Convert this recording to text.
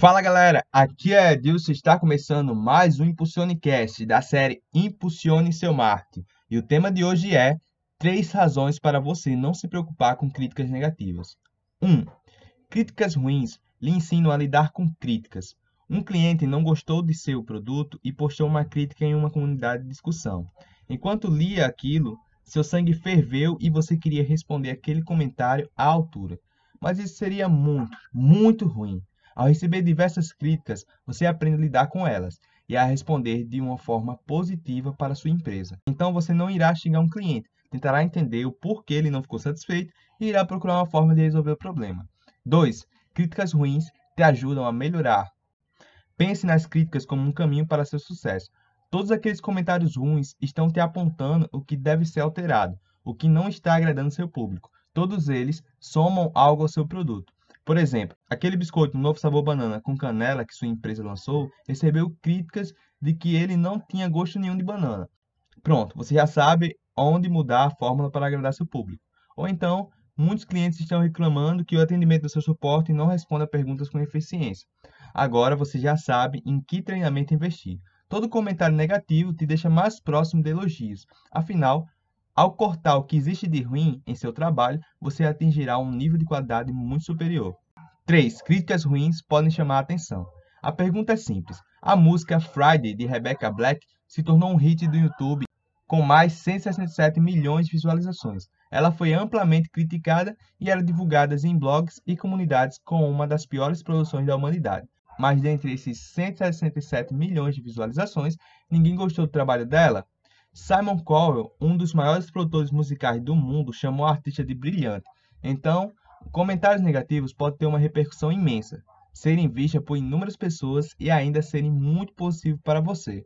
Fala galera, aqui é Edilson, está começando mais um Impulsionecast da série Impulsione Seu Marketing. E o tema de hoje é três razões para você não se preocupar com críticas negativas. 1. Um, críticas ruins lhe ensinam a lidar com críticas. Um cliente não gostou de seu produto e postou uma crítica em uma comunidade de discussão. Enquanto lia aquilo, seu sangue ferveu e você queria responder aquele comentário à altura. Mas isso seria muito, muito ruim. Ao receber diversas críticas, você aprende a lidar com elas e a responder de uma forma positiva para sua empresa. Então você não irá xingar um cliente, tentará entender o porquê ele não ficou satisfeito e irá procurar uma forma de resolver o problema. 2. Críticas ruins te ajudam a melhorar. Pense nas críticas como um caminho para seu sucesso. Todos aqueles comentários ruins estão te apontando o que deve ser alterado, o que não está agradando seu público. Todos eles somam algo ao seu produto. Por exemplo, aquele biscoito novo sabor banana com canela que sua empresa lançou recebeu críticas de que ele não tinha gosto nenhum de banana. Pronto, você já sabe onde mudar a fórmula para agradar seu público. Ou então, muitos clientes estão reclamando que o atendimento do seu suporte não responde a perguntas com eficiência. Agora você já sabe em que treinamento investir. Todo comentário negativo te deixa mais próximo de elogios. Afinal, ao cortar o que existe de ruim em seu trabalho, você atingirá um nível de qualidade muito superior. 3. Críticas ruins podem chamar a atenção. A pergunta é simples. A música Friday de Rebecca Black se tornou um hit do YouTube com mais 167 milhões de visualizações. Ela foi amplamente criticada e era divulgada em blogs e comunidades como uma das piores produções da humanidade. Mas dentre esses 167 milhões de visualizações, ninguém gostou do trabalho dela? Simon Cowell, um dos maiores produtores musicais do mundo, chamou a artista de brilhante. Então, comentários negativos podem ter uma repercussão imensa, serem vistas por inúmeras pessoas e ainda serem muito positivos para você.